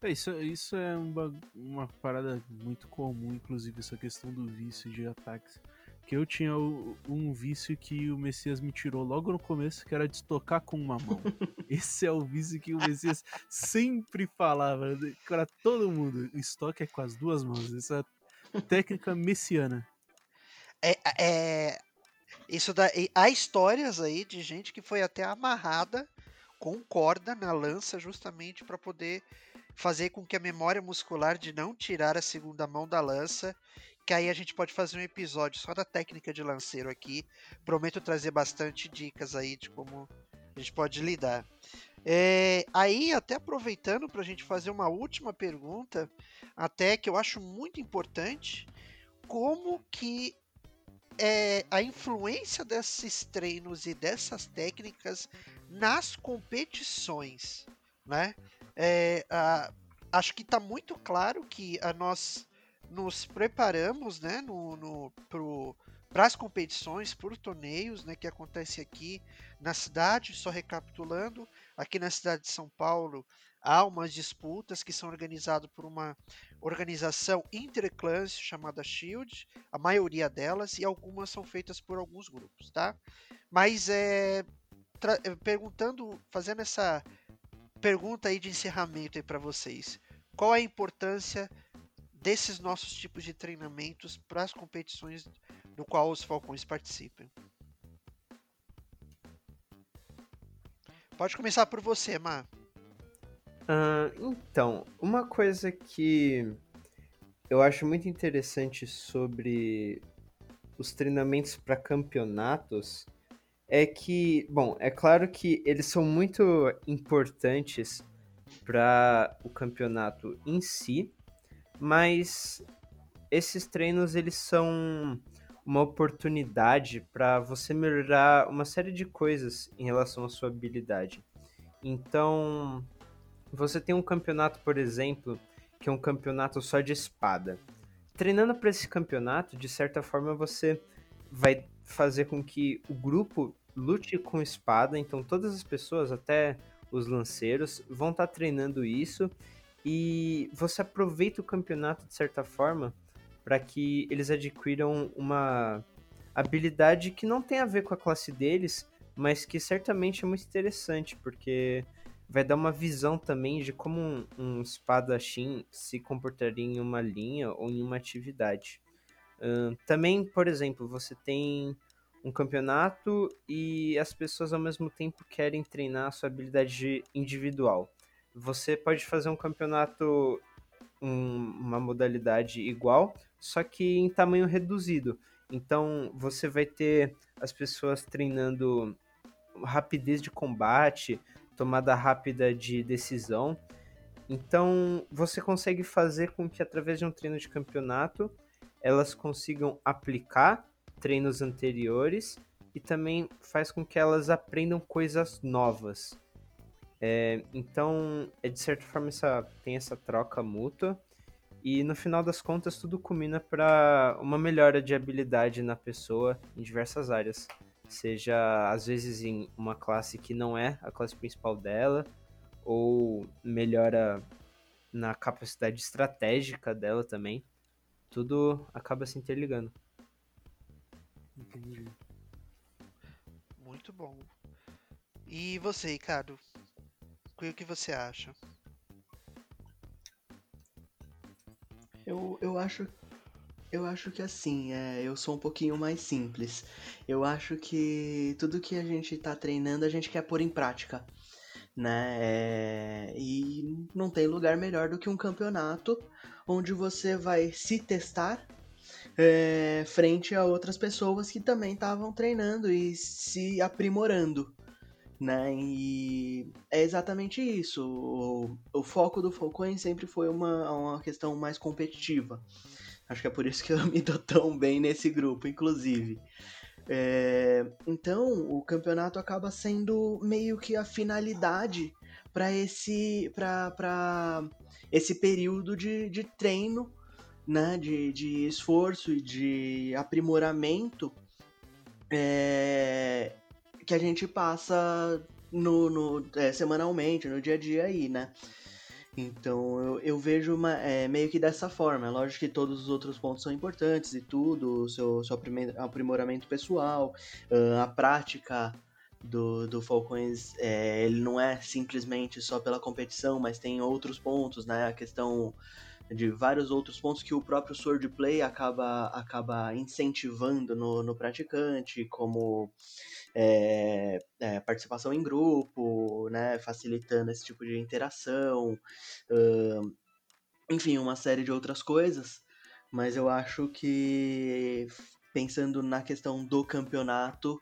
É, isso, isso é uma, uma parada muito comum, inclusive, essa questão do vício de ataques. Que eu tinha o, um vício que o Messias me tirou logo no começo, que era de tocar com uma mão. [laughs] Esse é o vício que o Messias sempre falava para todo mundo. Estoque é com as duas mãos. Essa é técnica messiana. É, é, isso da, há histórias aí de gente que foi até amarrada com corda na lança justamente para poder fazer com que a memória muscular de não tirar a segunda mão da lança, que aí a gente pode fazer um episódio só da técnica de lanceiro aqui. Prometo trazer bastante dicas aí de como a gente pode lidar. É, aí, até aproveitando para a gente fazer uma última pergunta, até que eu acho muito importante, como que é, a influência desses treinos e dessas técnicas nas competições, né? É, a, acho que está muito claro que a nós nos preparamos, né, no, no, para as competições, por torneios, né, que acontece aqui na cidade. Só recapitulando, aqui na cidade de São Paulo há umas disputas que são organizadas por uma organização interclãs chamada Shield, a maioria delas e algumas são feitas por alguns grupos, tá? Mas é perguntando, fazendo essa pergunta aí de encerramento aí para vocês. Qual a importância desses nossos tipos de treinamentos para as competições no qual os Falcões participam? Pode começar por você, Mar. Uh, então, uma coisa que eu acho muito interessante sobre os treinamentos para campeonatos é que, bom, é claro que eles são muito importantes para o campeonato em si, mas esses treinos eles são uma oportunidade para você melhorar uma série de coisas em relação à sua habilidade. Então, você tem um campeonato, por exemplo, que é um campeonato só de espada. Treinando para esse campeonato, de certa forma você vai fazer com que o grupo lute com espada, então todas as pessoas, até os lanceiros, vão estar tá treinando isso e você aproveita o campeonato de certa forma para que eles adquiram uma habilidade que não tem a ver com a classe deles, mas que certamente é muito interessante, porque vai dar uma visão também de como um, um espadachim se comportaria em uma linha ou em uma atividade. Uh, também, por exemplo, você tem um campeonato e as pessoas ao mesmo tempo querem treinar a sua habilidade individual. Você pode fazer um campeonato, um, uma modalidade igual, só que em tamanho reduzido. Então você vai ter as pessoas treinando rapidez de combate, tomada rápida de decisão. Então você consegue fazer com que através de um treino de campeonato elas consigam aplicar treinos anteriores e também faz com que elas aprendam coisas novas. É, então, é de certa forma essa, tem essa troca mútua e no final das contas tudo culmina para uma melhora de habilidade na pessoa em diversas áreas, seja às vezes em uma classe que não é a classe principal dela ou melhora na capacidade estratégica dela também tudo acaba se interligando. Entendi. Muito bom. E você, Ricardo? O que você acha? Eu, eu acho eu acho que assim, é, eu sou um pouquinho mais simples. Eu acho que tudo que a gente tá treinando a gente quer pôr em prática, né? É, e não tem lugar melhor do que um campeonato onde você vai se testar é, frente a outras pessoas que também estavam treinando e se aprimorando. Né? E é exatamente isso. O, o foco do Falcões sempre foi uma, uma questão mais competitiva. Acho que é por isso que eu [laughs] me dou tão bem nesse grupo, inclusive. É, então, o campeonato acaba sendo meio que a finalidade para esse, esse período de, de treino, né, de, de esforço e de aprimoramento é, que a gente passa no, no é, semanalmente, no dia a dia aí, né? Então eu, eu vejo uma, é, meio que dessa forma. É lógico que todos os outros pontos são importantes e tudo, o seu, seu aprimoramento pessoal, a prática do, do Falcões, é, ele não é simplesmente só pela competição, mas tem outros pontos, né? A questão de vários outros pontos que o próprio Swordplay acaba, acaba incentivando no, no praticante, como é, é, participação em grupo, né, facilitando esse tipo de interação, uh, enfim, uma série de outras coisas. Mas eu acho que, pensando na questão do campeonato,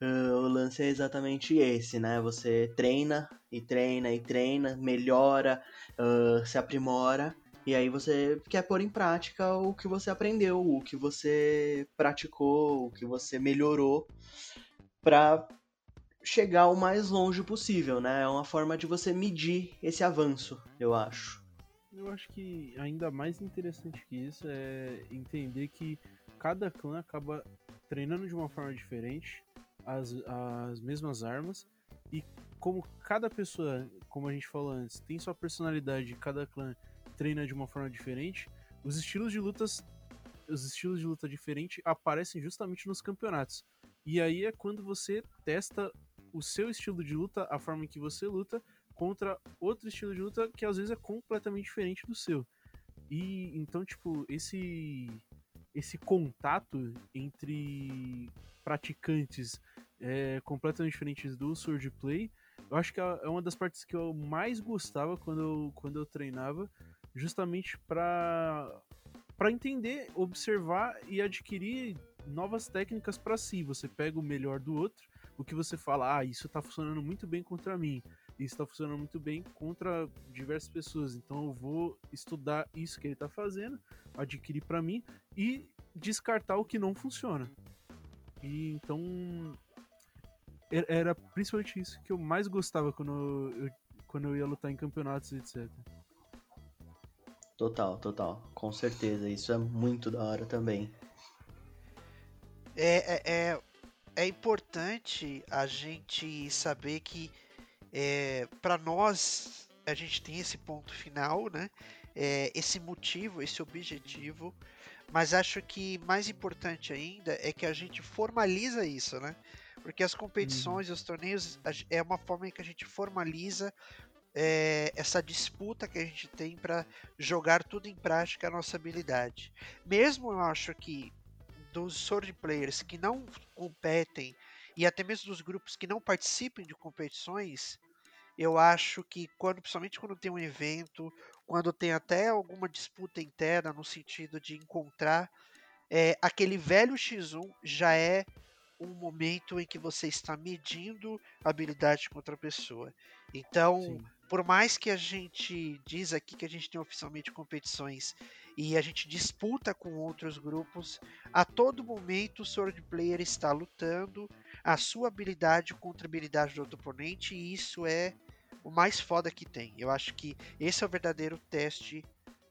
uh, o lance é exatamente esse, né? Você treina e treina e treina, melhora, uh, se aprimora e aí você quer pôr em prática o que você aprendeu, o que você praticou, o que você melhorou para chegar o mais longe possível, né? É uma forma de você medir esse avanço, eu acho. Eu acho que ainda mais interessante que isso é entender que cada clã acaba treinando de uma forma diferente as, as mesmas armas e como cada pessoa, como a gente falou antes, tem sua personalidade, cada clã treina de uma forma diferente, os estilos de lutas, os estilos de luta diferente aparecem justamente nos campeonatos. E aí é quando você testa o seu estilo de luta, a forma em que você luta, contra outro estilo de luta que às vezes é completamente diferente do seu. E então, tipo, esse esse contato entre praticantes é, completamente diferentes do swordplay, eu acho que é, é uma das partes que eu mais gostava quando eu, quando eu treinava, justamente para para entender, observar e adquirir novas técnicas para si. Você pega o melhor do outro, o que você fala, ah, isso está funcionando muito bem contra mim, isso está funcionando muito bem contra diversas pessoas. Então eu vou estudar isso que ele está fazendo, adquirir para mim e descartar o que não funciona. E então era principalmente isso que eu mais gostava quando eu, quando eu ia lutar em campeonatos, etc. Total, total. Com certeza. Isso é muito da hora também. É, é, é, é importante a gente saber que é, para nós a gente tem esse ponto final, né? É, esse motivo, esse objetivo, mas acho que mais importante ainda é que a gente formaliza isso, né? Porque as competições e os torneios é uma forma em que a gente formaliza é, essa disputa que a gente tem para jogar tudo em prática a nossa habilidade. Mesmo eu acho que dos sword players que não competem e até mesmo dos grupos que não participem de competições, eu acho que quando, principalmente quando tem um evento, quando tem até alguma disputa interna no sentido de encontrar é, aquele velho X1 já é um momento em que você está medindo habilidade contra a pessoa. Então, Sim por mais que a gente diz aqui que a gente tem oficialmente competições e a gente disputa com outros grupos, a todo momento o sword player está lutando a sua habilidade contra a habilidade do outro oponente e isso é o mais foda que tem. Eu acho que esse é o verdadeiro teste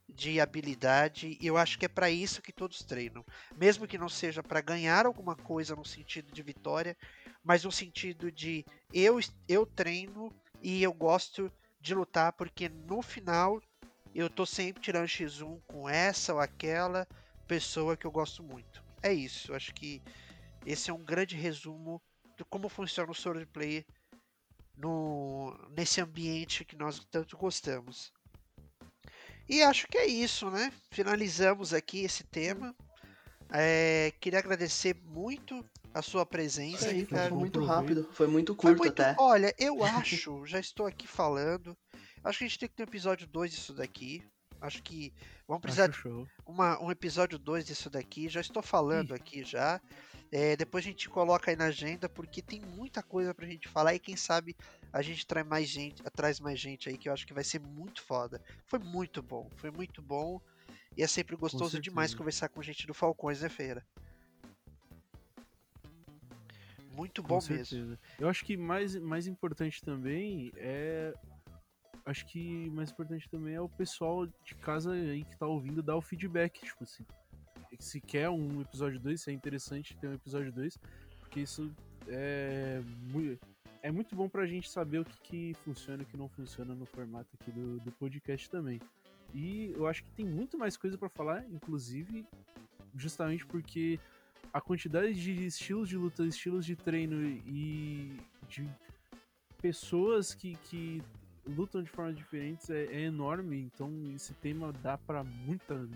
de habilidade e eu acho que é para isso que todos treinam, mesmo que não seja para ganhar alguma coisa no sentido de vitória, mas no sentido de eu eu treino e eu gosto de lutar, porque no final eu tô sempre tirando X1 com essa ou aquela pessoa que eu gosto muito. É isso, acho que esse é um grande resumo de como funciona o Sword Play no, nesse ambiente que nós tanto gostamos. E acho que é isso, né? Finalizamos aqui esse tema. É, queria agradecer muito a sua presença, Sim, Foi muito rápido, foi muito curto foi muito, até. Olha, eu [laughs] acho, já estou aqui falando, acho que a gente tem que ter um episódio 2 disso daqui. Acho que vamos precisar de uma, um episódio 2 disso daqui. Já estou falando Ih. aqui já. É, depois a gente coloca aí na agenda, porque tem muita coisa pra gente falar e quem sabe a gente traz mais gente, traz mais gente aí que eu acho que vai ser muito foda. Foi muito bom, foi muito bom. E é sempre gostoso demais conversar com gente do Falcões, né, Feira? Muito bom mesmo. Eu acho que mais, mais importante também é. Acho que mais importante também é o pessoal de casa aí que tá ouvindo dar o feedback. Tipo assim, se quer um episódio 2, se é interessante ter um episódio 2, porque isso é muito. é muito bom pra gente saber o que, que funciona e o que não funciona no formato aqui do, do podcast também. E eu acho que tem muito mais coisa para falar, inclusive, justamente porque a quantidade de estilos de luta, estilos de treino e de pessoas que, que lutam de formas diferentes é, é enorme. Então esse tema dá para muita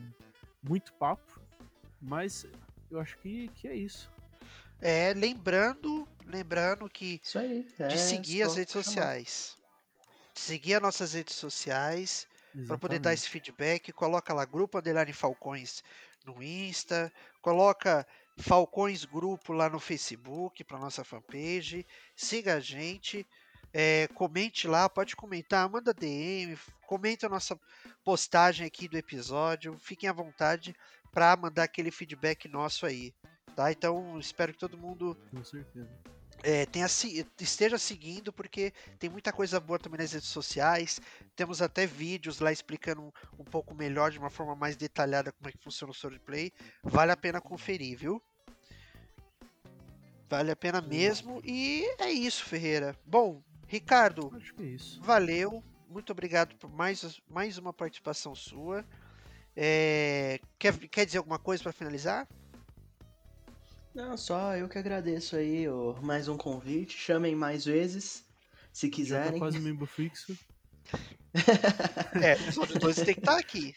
muito papo, mas eu acho que, que é isso. É, lembrando, lembrando que Isso aí. É, de seguir as redes sociais. De seguir as nossas redes sociais para poder dar esse feedback. Coloca lá grupo underline Falcões no Insta, coloca Falcões Grupo lá no Facebook para nossa fanpage. Siga a gente, é, comente lá, pode comentar, manda DM, comenta a nossa postagem aqui do episódio. Fiquem à vontade para mandar aquele feedback nosso aí. Tá? Então, espero que todo mundo Com certeza. É, tenha esteja seguindo, porque tem muita coisa boa também nas redes sociais. Temos até vídeos lá explicando um, um pouco melhor, de uma forma mais detalhada, como é que funciona o Swordplay. Vale a pena conferir, viu? Vale a pena mesmo. E é isso, Ferreira. Bom, Ricardo, é valeu. Muito obrigado por mais, mais uma participação sua. É, quer, quer dizer alguma coisa para finalizar? Não, só eu que agradeço aí o, mais um convite. Chamem mais vezes, se Já tá quiserem. quase [laughs] membro fixo. É, os outros dois têm que estar aqui.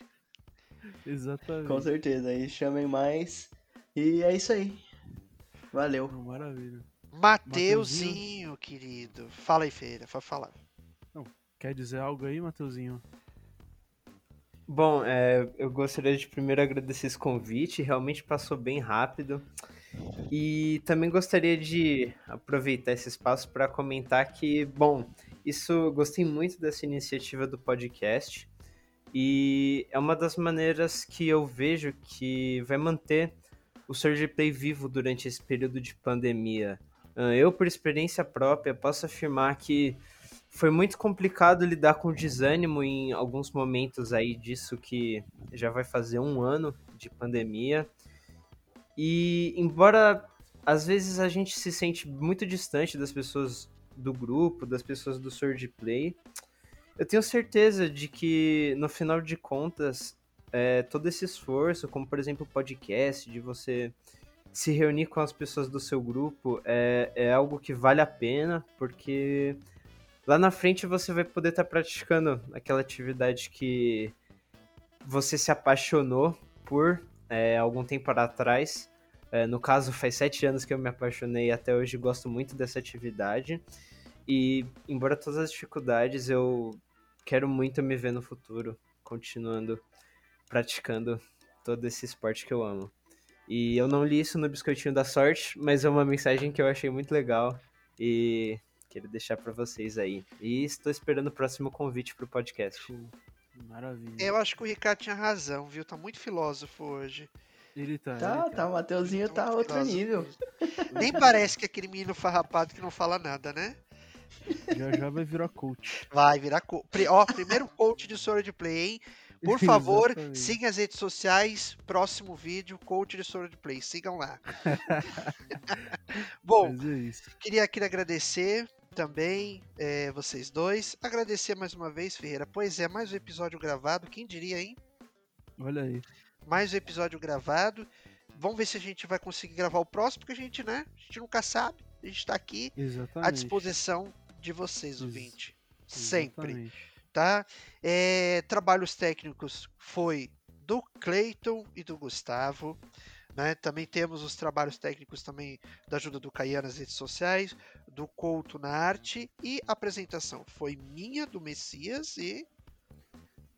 Exatamente. Com certeza, aí chamem mais. E é isso aí. Valeu. Não, maravilha. Mateuzinho, querido. Fala aí, Feira, pode falar. Quer dizer algo aí, Mateuzinho? Bom, é, eu gostaria de primeiro agradecer esse convite, realmente passou bem rápido. E também gostaria de aproveitar esse espaço para comentar que, bom, isso gostei muito dessa iniciativa do podcast e é uma das maneiras que eu vejo que vai manter o Surge Play vivo durante esse período de pandemia. Eu, por experiência própria, posso afirmar que foi muito complicado lidar com desânimo em alguns momentos aí disso que já vai fazer um ano de pandemia. E embora às vezes a gente se sente muito distante das pessoas do grupo, das pessoas do Sword Play, eu tenho certeza de que no final de contas, é, todo esse esforço, como por exemplo o podcast, de você se reunir com as pessoas do seu grupo, é, é algo que vale a pena, porque lá na frente você vai poder estar praticando aquela atividade que você se apaixonou por é, algum tempo atrás. É, no caso, faz sete anos que eu me apaixonei até hoje gosto muito dessa atividade. E, embora todas as dificuldades, eu quero muito me ver no futuro continuando praticando todo esse esporte que eu amo. E eu não li isso no Biscoitinho da Sorte, mas é uma mensagem que eu achei muito legal e quero deixar pra vocês aí. E estou esperando o próximo convite pro podcast. Maravilha. Eu acho que o Ricardo tinha razão, viu? Tá muito filósofo hoje. Ele tá. Tá, ele tá, o Mateuzinho tá outro filósofo. nível. Nem parece que é aquele menino farrapado que não fala nada, né? Já já vai virar coach. Vai virar co... Pri- Ó, primeiro coach de Sword Play, hein? Por [laughs] favor, Exatamente. sigam as redes sociais. Próximo vídeo, coach de Sword Play. Sigam lá. [laughs] Bom, é queria aqui agradecer também eh, vocês dois. Agradecer mais uma vez, Ferreira. Pois é, mais um episódio gravado. Quem diria, hein? Olha aí. mais um episódio gravado. Vamos ver se a gente vai conseguir gravar o próximo, porque a gente, né? A gente nunca sabe. A gente tá aqui Exatamente. à disposição de vocês, Ex- ouvinte. Sempre, Exatamente. tá? É, trabalhos técnicos foi do Cleiton e do Gustavo. Né? Também temos os trabalhos técnicos também da ajuda do Caian nas redes sociais, do Couto na arte e a apresentação foi minha, do Messias e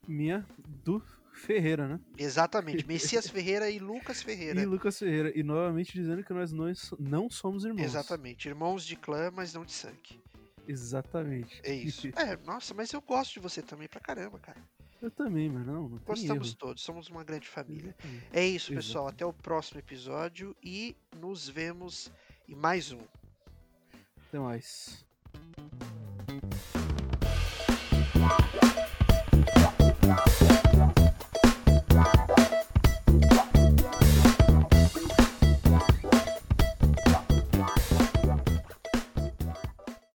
Minha do Ferreira, né? exatamente [laughs] Messias Ferreira e Lucas Ferreira. E Lucas Ferreira. E novamente dizendo que nós não, não somos irmãos. Exatamente, irmãos de clã, mas não de sangue. Exatamente. É isso. [laughs] É, nossa, mas eu gosto de você também pra caramba, cara. Eu também, mas não, não Gostamos erro. todos, somos uma grande família. Exatamente. É isso, pessoal. Até o próximo episódio e nos vemos em mais um. Até mais.